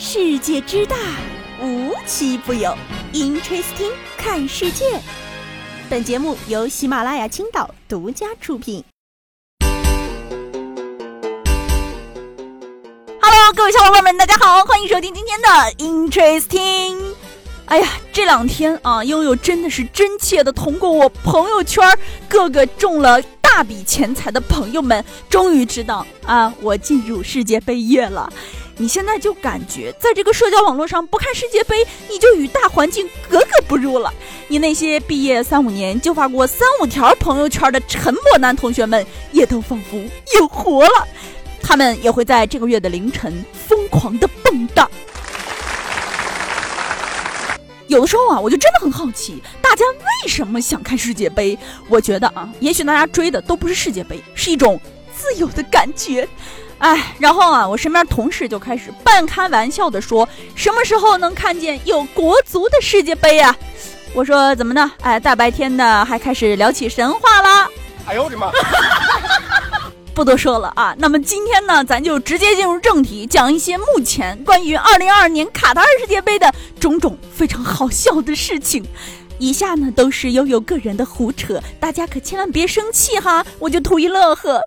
世界之大，无奇不有。Interesting，看世界。本节目由喜马拉雅青岛独家出品。Hello，各位小伙伴们，大家好，欢迎收听今天的 Interesting。哎呀，这两天啊，悠悠真的是真切的通过我朋友圈各个中了大笔钱财的朋友们，终于知道啊，我进入世界杯月了。你现在就感觉在这个社交网络上不看世界杯，你就与大环境格格不入了。你那些毕业三五年就发过三五条朋友圈的沉默男同学们，也都仿佛又活了。他们也会在这个月的凌晨疯狂的蹦跶。有的时候啊，我就真的很好奇，大家为什么想看世界杯？我觉得啊，也许大家追的都不是世界杯，是一种自由的感觉。哎，然后啊，我身边同事就开始半开玩笑的说：“什么时候能看见有国足的世界杯啊？”我说：“怎么呢？哎，大白天的还开始聊起神话啦？”哎呦我的妈！不多说了啊，那么今天呢，咱就直接进入正题，讲一些目前关于2022年卡塔尔世界杯的种种非常好笑的事情。以下呢都是悠悠个人的胡扯，大家可千万别生气哈，我就图一乐呵。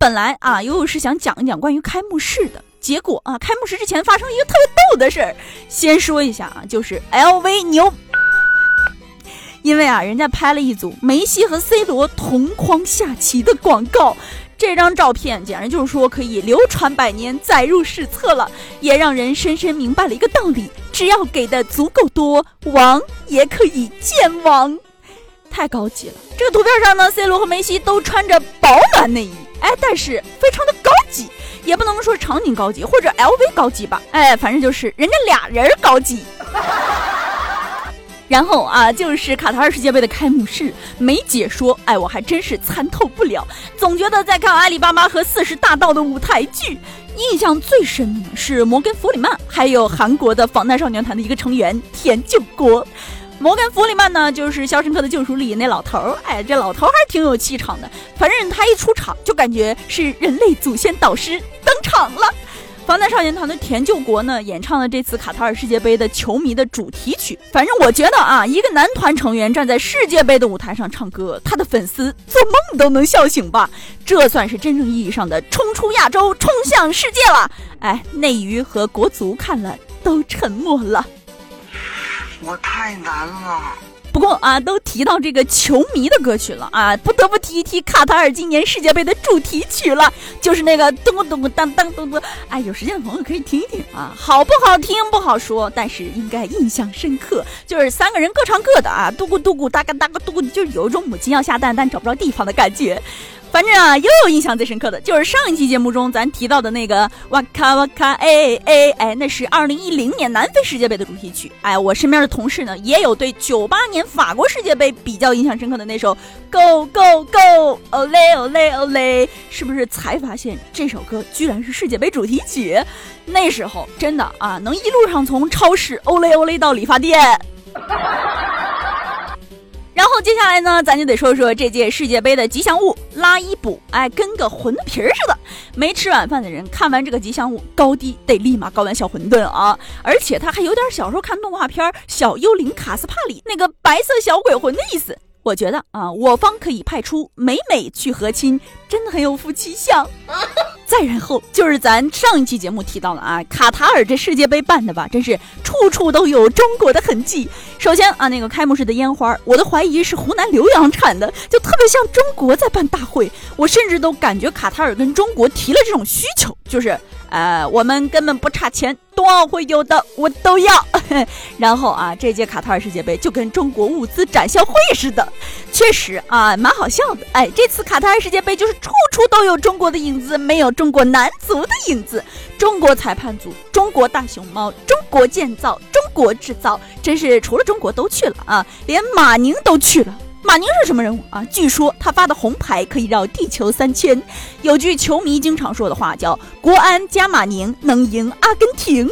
本来啊，悠悠是想讲一讲关于开幕式的，结果啊，开幕式之前发生了一个特别逗的事儿。先说一下啊，就是 LV 牛，因为啊，人家拍了一组梅西和 C 罗同框下棋的广告，这张照片简直就是说可以流传百年、载入史册了，也让人深深明白了一个道理：只要给的足够多，王也可以见王。太高级了！这个图片上呢，C 罗和梅西都穿着保暖内衣。哎，但是非常的高级，也不能说场景高级或者 LV 高级吧，哎，反正就是人家俩人高级。然后啊，就是卡塔尔世界杯的开幕式没解说，哎，我还真是参透不了，总觉得在看阿里巴巴和四十大盗的舞台剧。印象最深的是摩根弗里曼，还有韩国的防弹少年团的一个成员田救国。摩根·弗里曼呢，就是《肖申克的救赎》里那老头儿。哎，这老头儿还挺有气场的。反正他一出场，就感觉是人类祖先导师登场了。防弹少年团的田救国呢，演唱了这次卡塔尔世界杯的球迷的主题曲。反正我觉得啊，一个男团成员站在世界杯的舞台上唱歌，他的粉丝做梦都能笑醒吧？这算是真正意义上的冲出亚洲，冲向世界了。哎，内娱和国足看了都沉默了。我太难了。不过啊，都提到这个球迷的歌曲了啊，不得不提一提卡塔尔今年世界杯的主题曲了，就是那个咚咚当当咚咚。哎，有时间的朋友可以听一听啊，好不好听不好说，但是应该印象深刻。就是三个人各唱各的啊，嘟咕嘟咕哒嘎哒嘎嘟，就是有一种母亲要下蛋但找不着地方的感觉。反正啊，又有印象最深刻的就是上一期节目中咱提到的那个哇卡哇卡哎哎哎，那是二零一零年南非世界杯的主题曲。哎，我身边的同事呢，也有对九八年法国世界杯比较印象深刻的那首 Go Go Go Ole Ole Ole，是不是才发现这首歌居然是世界杯主题曲？那时候真的啊，能一路上从超市 Ole Ole 到理发店。然后接下来呢，咱就得说说这届世界杯的吉祥物拉伊布，哎，跟个馄饨皮儿似的。没吃晚饭的人看完这个吉祥物，高低得立马搞碗小馄饨啊！而且他还有点小时候看动画片《小幽灵卡斯帕里》那个白色小鬼魂的意思。我觉得啊，我方可以派出美美去和亲，真的很有夫妻相。再然后就是咱上一期节目提到了啊，卡塔尔这世界杯办的吧，真是处处都有中国的痕迹。首先啊，那个开幕式的烟花，我的怀疑是湖南浏阳产的，就特别像中国在办大会。我甚至都感觉卡塔尔跟中国提了这种需求，就是。呃，我们根本不差钱，冬奥会有的我都要。然后啊，这届卡塔尔世界杯就跟中国物资展销会似的，确实啊，蛮好笑的。哎，这次卡塔尔世界杯就是处处都有中国的影子，没有中国男足的影子。中国裁判组，中国大熊猫，中国建造，中国制造，真是除了中国都去了啊，连马宁都去了。马宁是什么人物啊？据说他发的红牌可以绕地球三圈。有句球迷经常说的话叫“国安加马宁能赢阿根廷”。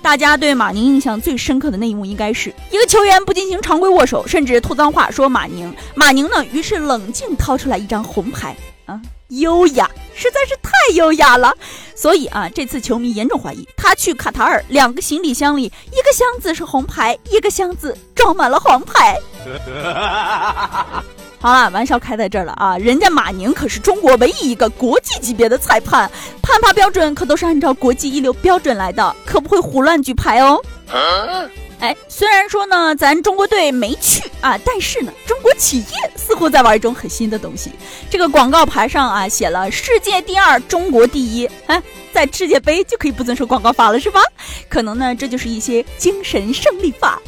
大家对马宁印象最深刻的那一幕，应该是一个球员不进行常规握手，甚至吐脏话说马宁。马宁呢，于是冷静掏出来一张红牌啊，优雅，实在是太优雅了。所以啊，这次球迷严重怀疑他去卡塔尔，两个行李箱里，一个箱子是红牌，一个箱子装满了黄牌。好了，玩笑开在这儿了啊！人家马宁可是中国唯一一个国际级别的裁判，判罚标准可都是按照国际一流标准来的，可不会胡乱举牌哦。哎，虽然说呢，咱中国队没去啊，但是呢，中国企业似乎在玩一种很新的东西。这个广告牌上啊，写了“世界第二，中国第一”。哎，在世界杯就可以不遵守广告法了是吧？可能呢，这就是一些精神胜利法。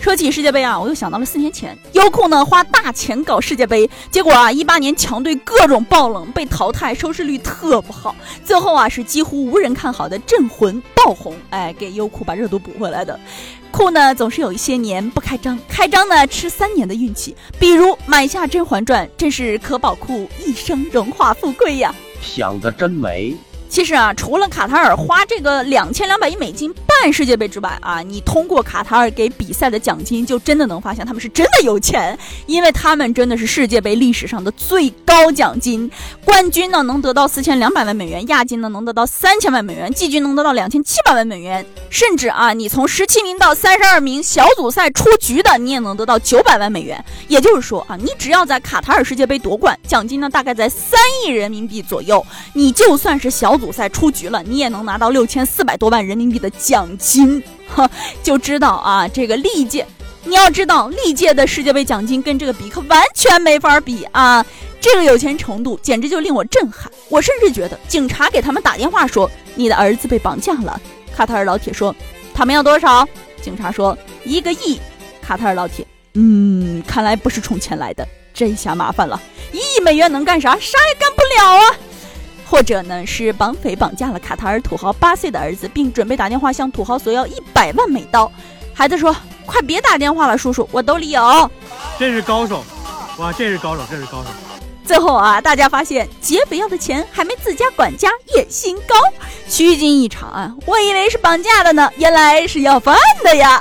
说起世界杯啊，我又想到了四年前，优酷呢花大钱搞世界杯，结果啊，一八年强队各种爆冷，被淘汰，收视率特不好。最后啊，是几乎无人看好的《镇魂》爆红，哎，给优酷把热度补回来的。酷呢总是有一些年不开张，开张呢吃三年的运气。比如买下《甄嬛传》，真是可保酷一生荣华富贵呀。想的真美。其实啊，除了卡塔尔花这个两千两百亿美金办世界杯之外啊，你通过卡塔尔给比赛的奖金，就真的能发现他们是真的有钱，因为他们真的是世界杯历史上的最高奖金，冠军呢能得到四千两百万美元，亚军呢能得到三千万美元，季军能得到两千七百万美元，甚至啊，你从十七名到三十二名小组赛出局的，你也能得到九百万美元。也就是说啊，你只要在卡塔尔世界杯夺冠，奖金呢大概在三亿人民币左右，你就算是小。组赛出局了，你也能拿到六千四百多万人民币的奖金，哈，就知道啊，这个历届，你要知道历届的世界杯奖金跟这个比，可完全没法比啊！这个有钱程度简直就令我震撼。我甚至觉得，警察给他们打电话说你的儿子被绑架了，卡塔尔老铁说他们要多少？警察说一个亿。卡塔尔老铁，嗯，看来不是冲钱来的，这下麻烦了，一亿美元能干啥？啥也干不了啊！或者呢，是绑匪绑架了卡塔尔土豪八岁的儿子，并准备打电话向土豪索要一百万美刀。孩子说：“快别打电话了，叔叔，我兜里有。”这是高手，哇，这是高手，这是高手。最后啊，大家发现劫匪要的钱还没自家管家野心高，虚惊一场啊！我以为是绑架的呢，原来是要饭的呀。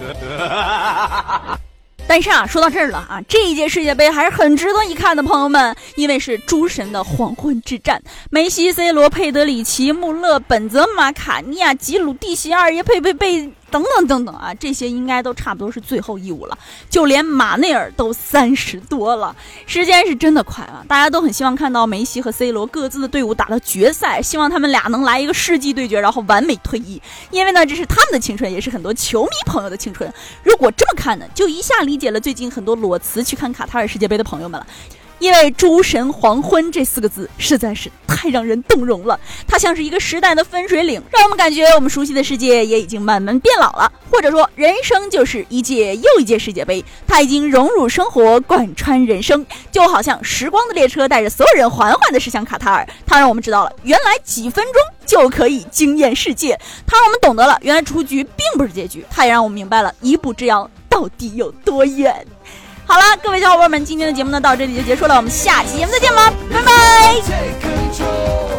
但是啊，说到这儿了啊，这一届世界杯还是很值得一看的，朋友们，因为是诸神的黄昏之战，梅西、C 罗、佩德里奇、穆勒、本泽马、卡尼亚、吉鲁、蒂西、二爷、佩佩贝。等等等等啊，这些应该都差不多是最后一舞了。就连马内尔都三十多了，时间是真的快啊！大家都很希望看到梅西和 C 罗各自的队伍打到决赛，希望他们俩能来一个世纪对决，然后完美退役。因为呢，这是他们的青春，也是很多球迷朋友的青春。如果这么看呢，就一下理解了最近很多裸辞去看卡塔尔世界杯的朋友们了。因为“诸神黄昏”这四个字实在是太让人动容了，它像是一个时代的分水岭，让我们感觉我们熟悉的世界也已经慢慢变老了。或者说，人生就是一届又一届世界杯，它已经融入生活，贯穿人生，就好像时光的列车带着所有人缓缓地驶向卡塔尔。它让我们知道了，原来几分钟就可以惊艳世界；它让我们懂得了，原来出局并不是结局；它也让我们明白了，一步之遥到底有多远。好了，各位小伙伴们，今天的节目呢到这里就结束了，我们下期节目再见吧，拜拜。